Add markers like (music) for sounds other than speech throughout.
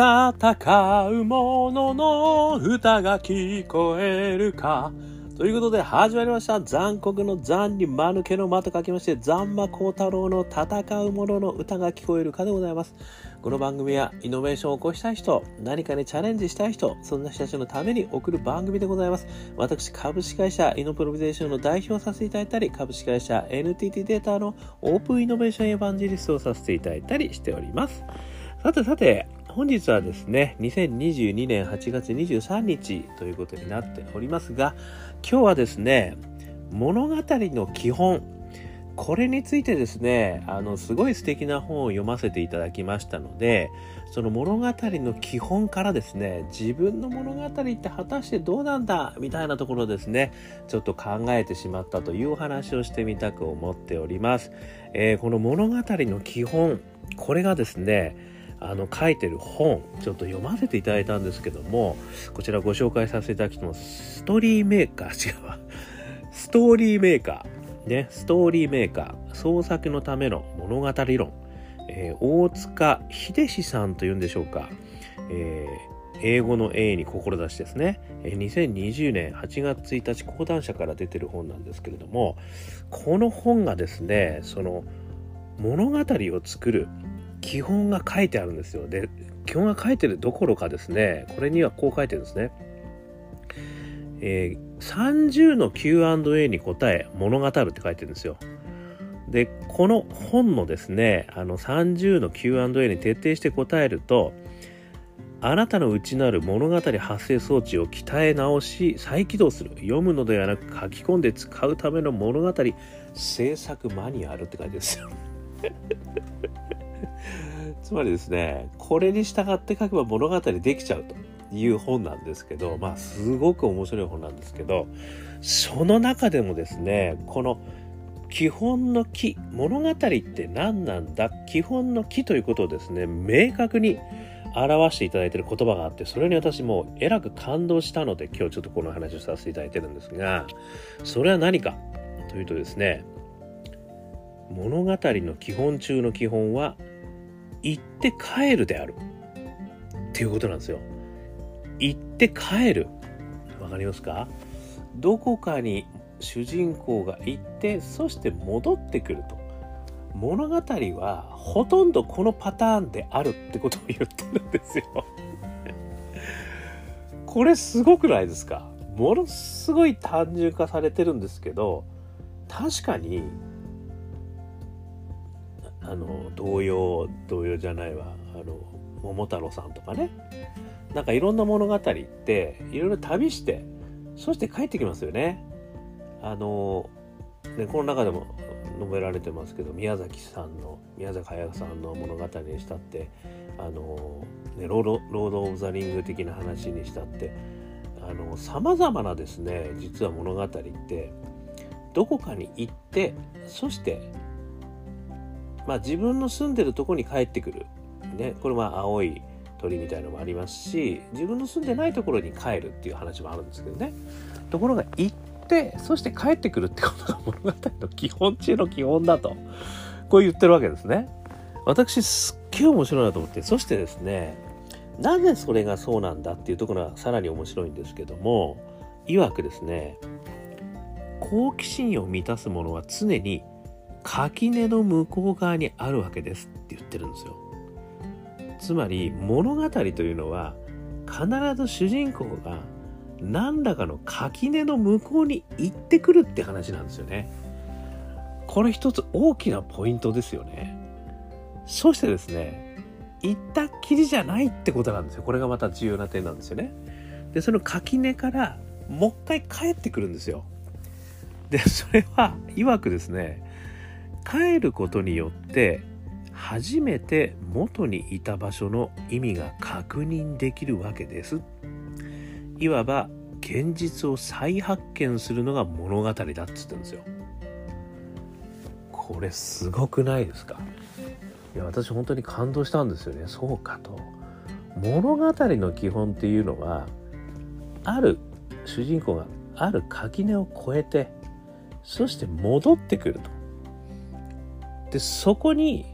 戦う者のの歌が聞こえるか。ということで始まりました。残酷の残に間抜けの間と書きまして、残魔高太郎の戦う者の歌が聞こえるかでございます。この番組はイノベーションを起こしたい人、何かにチャレンジしたい人、そんな人たちのために送る番組でございます。私、株式会社イノプロビゼーションの代表をさせていただいたり、株式会社 NTT データのオープンイノベーションエヴァンジリストをさせていただいたりしております。さてさて、本日はですね、2022年8月23日ということになっておりますが、今日はですね、物語の基本、これについてですね、あの、すごい素敵な本を読ませていただきましたので、その物語の基本からですね、自分の物語って果たしてどうなんだみたいなところですね、ちょっと考えてしまったというお話をしてみたく思っております。えー、この物語の基本、これがですね、あの書いてる本ちょっと読ませていただいたんですけどもこちらご紹介させていただきます。ストーリーメーカー違うわ。ストーリーメーカー。ねストーリーメーカー。創作のための物語論、えー、大塚秀志さんというんでしょうか、えー、英語の A に志ですね。2020年8月1日講談社から出てる本なんですけれどもこの本がですねその物語を作る基本が書いてあるんですよ。で、基本が書いてるどころかですね、これにはこう書いてるんですね。えー、30の Q&A に答え物語るって書いてるんですよ。で、この本のですね、あの30の Q&A に徹底して答えると、あなたの内なる物語発生装置を鍛え直し再起動する読むのではなく書き込んで使うための物語制作マニュアルって書いてるんですよつまりですね、これに従って書けば物語できちゃうという本なんですけど、まあすごく面白い本なんですけど、その中でもですね、この基本の木、物語って何なんだ基本の木ということをですね、明確に表していただいてる言葉があって、それに私もえらく感動したので、今日ちょっとこの話をさせていただいてるんですが、それは何かというとですね、物語の基本中の基本は行って帰るであるっていうことなんですよ。行って帰る。わかりますか？どこかに主人公が行ってそして戻ってくると。物語はほとんどこのパターンであるってことを言ってるんですよ。(laughs) これすごくないですか？ものすごい単純化されてるんですけど確かにあの童謡童謡じゃないわあの桃太郎さんとかねなんかいろんな物語っていろいろ旅してそして帰ってきますよね。あのねこの中でも述べられてますけど宮崎さんの宮崎駿さんの物語にしたってあの、ね、ロードロード・オブ・ザ・リング的な話にしたってさまざまなですね実は物語ってどこかに行ってそしてまあ、自分の住んでるとこに帰ってくる、ね、これは青い鳥みたいのもありますし自分の住んでないところに帰るっていう話もあるんですけどね。ところが行ってそして帰ってくるってことが物語の基本中の基本だとこう言ってるわけですね。私すっげえ面白いなと思ってそしてですねなぜそれがそうなんだっていうところがさらに面白いんですけども曰くですね好奇心を満たすものは常に垣根の向こう側にあるわけですって言ってるんですよ。つまり物語というのは必ず主人公が何らかの垣根の向こうに行ってくるって話なんですよね。これ一つ大きなポイントですよね。そしてですね、行ったっきりじゃないってことなんですよ。これがまた重要な点なんですよね。で、その垣根からもう一回帰ってくるんですよ。で、それは、曰くですね、帰ることによって初めて元にいた場所の意味が確認できるわけです。いわば現実を再発見するのが物語だっつってんですよ。これすごくないですか？いや私本当に感動したんですよね。そうかと。物語の基本っていうのはある主人公がある垣根を越えてそして戻ってくると。でそこに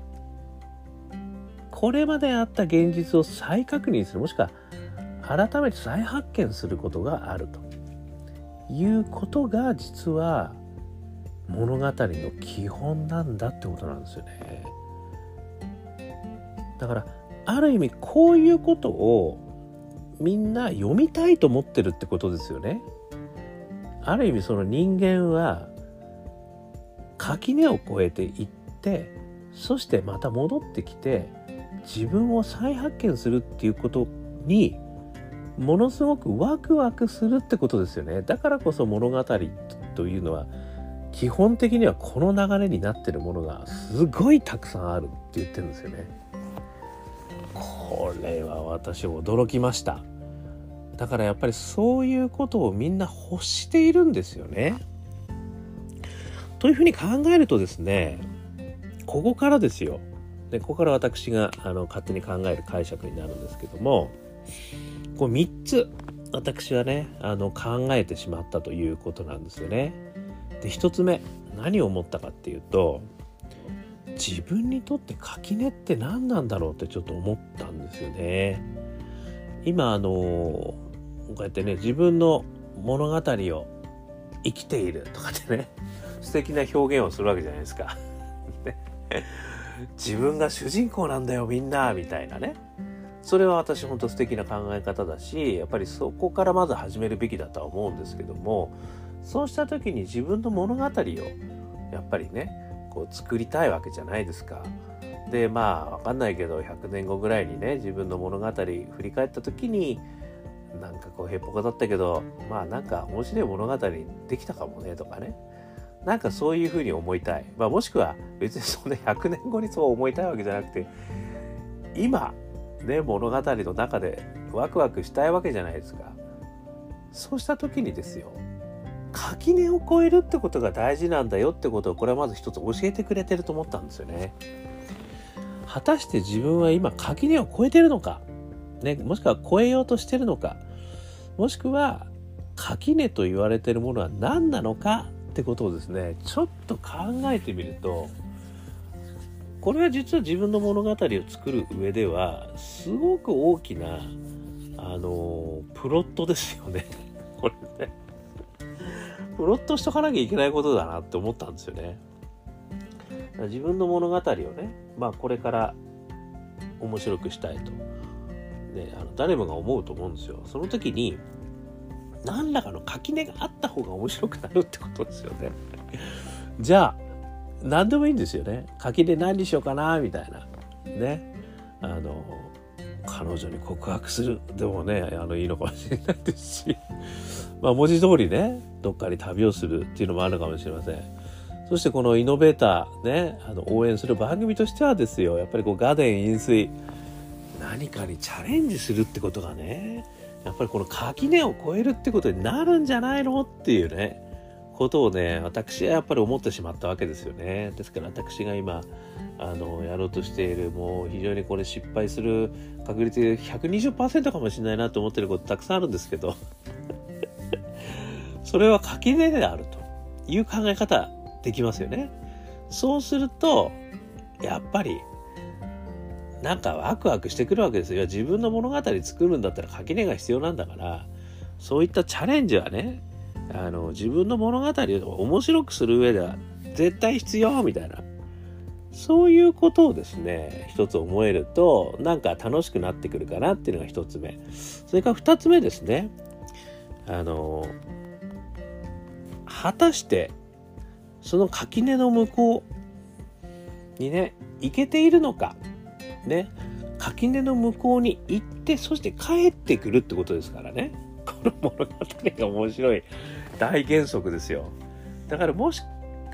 これまであった現実を再確認するもしくは改めて再発見することがあるということが実は物語の基本なんだってことなんですよね。だからある意味こういうことをみんな読みたいと思ってるってことですよね。ある意味その人間は垣根を越えていってそしてまた戻ってきて自分を再発見するっていうことにものすごくワクワクするってことですよね。だからこそ物語というのは基本的にはこの流れになってるものがすごいたくさんあるって言ってるんですよね。これは私驚きました。だからやっぱりそういうことをみんな欲しているんですよね。というふうに考えるとですねここからですよでここから私があの勝手に考える解釈になるんですけどもこう3つ私はねあの考えてしまったということなんですよね。で1つ目何を思ったかっていうと自分にとって垣根って何なんだろうってちょっと思ったんですよね。今あのこうやってね自分の物語を生きているとかってね素敵な表現をするわけじゃないですか。自分が主人公なんだよみんなみたいなねそれは私本当素敵な考え方だしやっぱりそこからまず始めるべきだとは思うんですけどもそうした時に自分の物語をやっぱりねこう作りたいわけじゃないですか。でまあ分かんないけど100年後ぐらいにね自分の物語振り返った時になんかこうへっぽこだったけどまあなんか面白い物語できたかもねとかねなんかそういうふうに思いたい、まあ、もしくは別にそんな100年後にそう思いたいわけじゃなくて今ね、物語の中でワクワクしたいわけじゃないですか。そうした時にですよ、垣根を越えるってことが大事なんだよってことをこれはまず一つ教えてくれてると思ったんですよね。果たして自分は今垣根を越えてるのか、ね、もしくは越えようとしてるのか、もしくは垣根と言われてるものは何なのか？ってことをですね、ちょっと考えてみると、これは実は自分の物語を作る上ではすごく大きなあのプロットですよね。(laughs) これね。プロットしとかなきゃいけないことだなって思ったんですよね。自分の物語をねまあこれから面白くしたいと、ね、あの誰もが思うと思うんですよ。その時に何らかの垣根があった方が面白くなるってことですよね。じゃあ何でもいいんですよね。柿で何にしようかなみたいな。ね。あの彼女に告白するでもねあのいいのかもしれないですし。まあ文字通りねどっかに旅をするっていうのもあるかもしれません。そしてこのイノベーターねあの応援する番組としてはですよやっぱりこうガデン飲水何かにチャレンジするってことがねやっぱりこの垣根を越えるってことになるんじゃないのっていうねことをね私はやっぱり思ってしまったわけですよね。ですから私が今あのやろうとしているもう非常にこれ失敗する確率120%かもしれないなと思ってることたくさんあるんですけど (laughs) それは垣根であるという考え方できますよね。そうするとやっぱりなんかワクワクしてくるわけですよ。自分の物語作るんだったら垣根が必要なんだから。そういったチャレンジはねあの自分の物語を面白くする上では絶対必要みたいな。そういうことをですね一つ思えるとなんか楽しくなってくるかなっていうのが一つ目。それから二つ目ですね。あの果たしてその垣根の向こうにね行けているのか。ね垣根の向こうに行ってそして帰ってくるってことですからねこの物語が面白い大原則ですよ。だからもし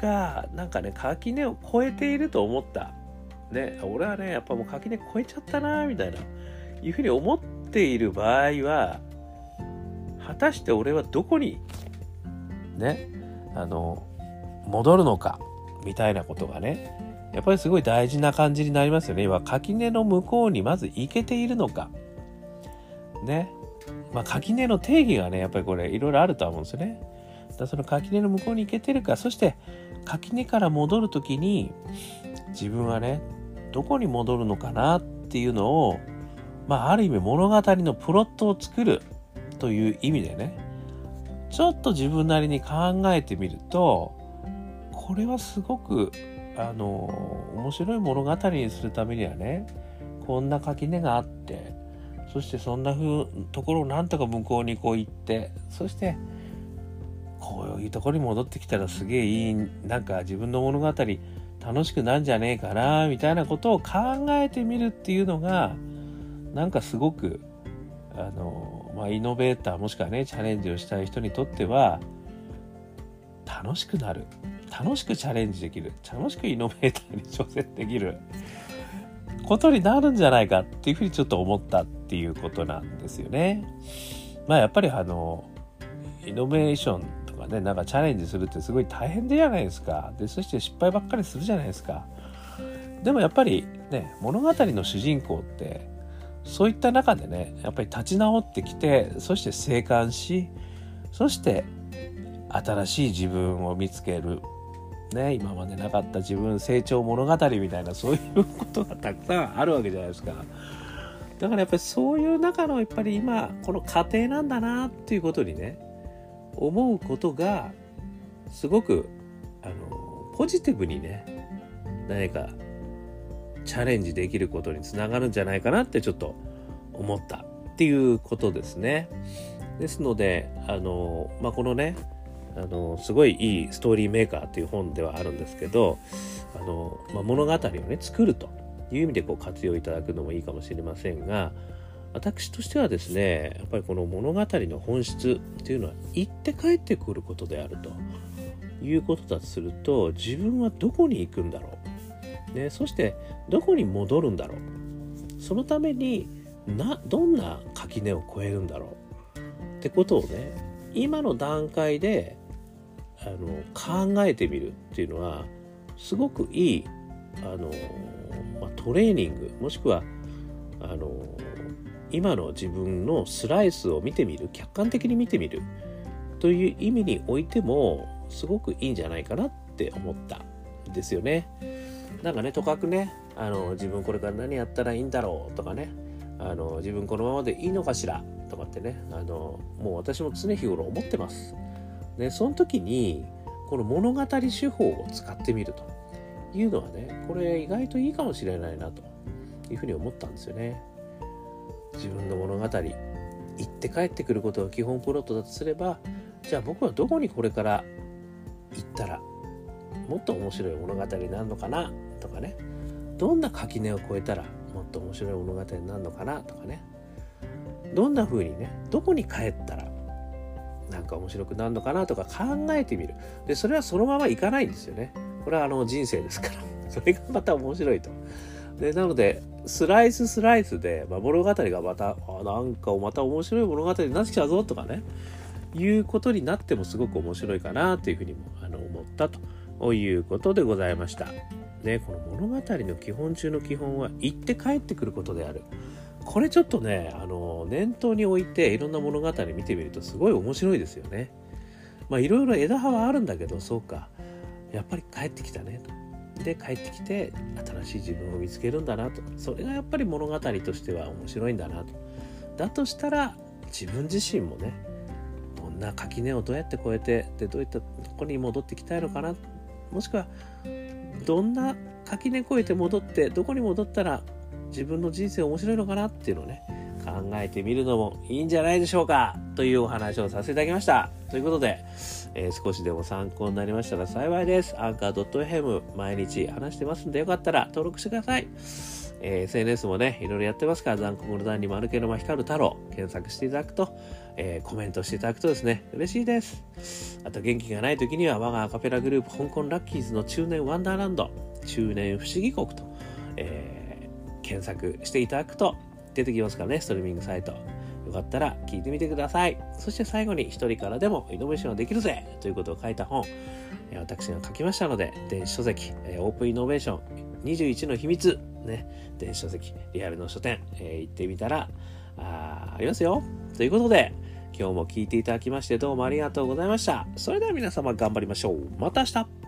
か、なんかね、垣根を越えていると思った。ね、俺はね、やっぱもう垣根越えちゃったな、みたいな、いうふうに思っている場合は、果たして俺はどこに、ね、あの、戻るのか、みたいなことがね、やっぱりすごい大事な感じになりますよね。今、垣根の向こうにまず行けているのか。ね。まあ、垣根の定義がね、やっぱりこれいろいろあると思うんですよね。だその垣根の向こうに行けてるか、そして垣根から戻る時に自分はね、どこに戻るのかなっていうのを、まあ、ある意味物語のプロットを作るという意味でねちょっと自分なりに考えてみるとこれはすごくあの面白い物語にするためにはねこんな垣根があってそしてそんな風ところをなんとか向こうにこう行ってそしてこういうところに戻ってきたらすげえいいなんか自分の物語楽しくなんじゃねえかなみたいなことを考えてみるっていうのがなんかすごくあの、まあ、イノベーターもしくはねチャレンジをしたい人にとっては楽しくなる。楽しくチャレンジできる。楽しくイノベーターに挑戦できる。ことになるんじゃないかっていうふうにちょっと思ったっていうことなんですよね。まあやっぱりあのイノベーションとかねなんかチャレンジするってすごい大変でじゃないですか。でそして失敗ばっかりするじゃないですか。でもやっぱりね物語の主人公ってそういった中でねやっぱり立ち直ってきてそして生還しそして新しい自分を見つける。ね今までなかった自分成長物語みたいなそういうことがたくさんあるわけじゃないですかだからやっぱりそういう中のやっぱり今この過程なんだなっていうことにね思うことがすごくあのポジティブにね何かチャレンジできることにつながるんじゃないかなってちょっと思ったっていうことですね。ですのであの、まあ、このねあのすごいいいストーリーメーカーっていう本ではあるんですけどあの、まあ、物語をね作るという意味でこう活用いただくのもいいかもしれませんが私としてはですねやっぱりこの物語の本質っていうのは行って帰ってくることであるということだとすると自分はどこに行くんだろう、ね、そしてどこに戻るんだろう。そのためになどんな垣根を越えるんだろう。ってことをね今の段階であの考えてみるっていうのはすごくいいあの、まあ、トレーニングもしくはあの今の自分のスライスを見てみる客観的に見てみるという意味においてもすごくいいんじゃないかなって思ったんですよね。なんかねとかくねあの自分これから何やったらいいんだろうとかねあの自分このままでいいのかしらとかってねあのもう私も常日頃思ってます。でその時にこの物語手法を使ってみると。いうのはねこれ意外といいかもしれないなというふうに思ったんですよね。自分の物語行って帰ってくることが基本プロットだとすればじゃあ僕はどこにこれから行ったらもっと面白い物語になるのかなとかね。どんな垣根を越えたらもっと面白い物語になるのかなとかね。どんな風にねどこに帰ったらか面白くなるのかなとか考えてみる。でそれはそのままいかないんですよね。これはあの人生ですから。(laughs) それがまた面白いと。でなのでスライススライスで、まあ、物語がまたあなんかまた面白い物語になってきたぞとかね。いうことになってもすごく面白いかなというふうにもあの思ったということでございました。ね、この物語の基本中の基本は行って帰ってくることである。これちょっとね、あの、念頭に置いていろんな物語見てみるとすごい面白いですよね。まあいろいろ枝葉はあるんだけど、そうか。やっぱり帰ってきたねと。で、帰ってきて新しい自分を見つけるんだなと。それがやっぱり物語としては面白いんだなと。だとしたら自分自身もね、どんな垣根をどうやって越えて、で、どういったとこに戻ってきたいのかな。もしくは、どんな垣根越えて戻ってどこに戻ったら自分の人生面白いのかなっていうのをね考えてみるのもいいんじゃないでしょうか。というお話をさせていただきました。ということで、えー、少しでも参考になりましたら幸いです。アンカー .fm 毎日話してますんでよかったら登録してください。えー、SNS もね、いろいろやってますから、残酷の段に丸けの間光る太郎、検索していただくと、えー、コメントしていただくとですね、嬉しいです。あと元気がない時には、我がアカペラグループ、香港ラッキーズの中年ワンダーランド、中年不思議国と、えー、検索していただくと出てきますからね、ストリーミングサイト。よかったら聞いてみてください。そして最後に一人からでもイノベーションができるぜということを書いた本、私が書きましたので、電子書籍、オープンイノベーション21の秘密、ね、電子書籍、リアルの書店、えー、行ってみたらあありますよ。ということで、今日も聞いていただきましてどうもありがとうございました。それでは皆様頑張りましょう。また明日